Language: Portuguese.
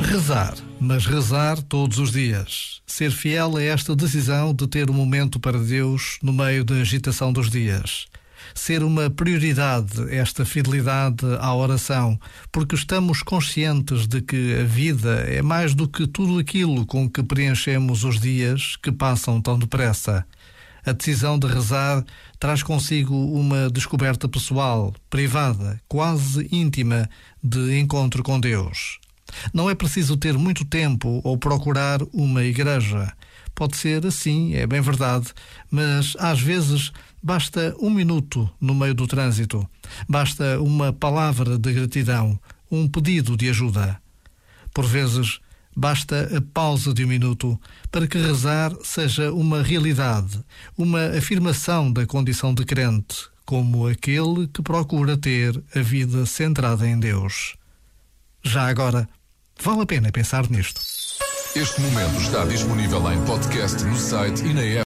Rezar, mas rezar todos os dias. Ser fiel a esta decisão de ter um momento para Deus no meio da agitação dos dias. Ser uma prioridade esta fidelidade à oração, porque estamos conscientes de que a vida é mais do que tudo aquilo com que preenchemos os dias que passam tão depressa. A decisão de rezar traz consigo uma descoberta pessoal, privada, quase íntima, de encontro com Deus. Não é preciso ter muito tempo ou procurar uma igreja. Pode ser assim, é bem verdade, mas às vezes basta um minuto no meio do trânsito, basta uma palavra de gratidão, um pedido de ajuda. Por vezes, Basta a pausa de um minuto para que rezar seja uma realidade, uma afirmação da condição de crente, como aquele que procura ter a vida centrada em Deus. Já agora, vale a pena pensar nisto. Este momento está disponível em podcast no site e na app.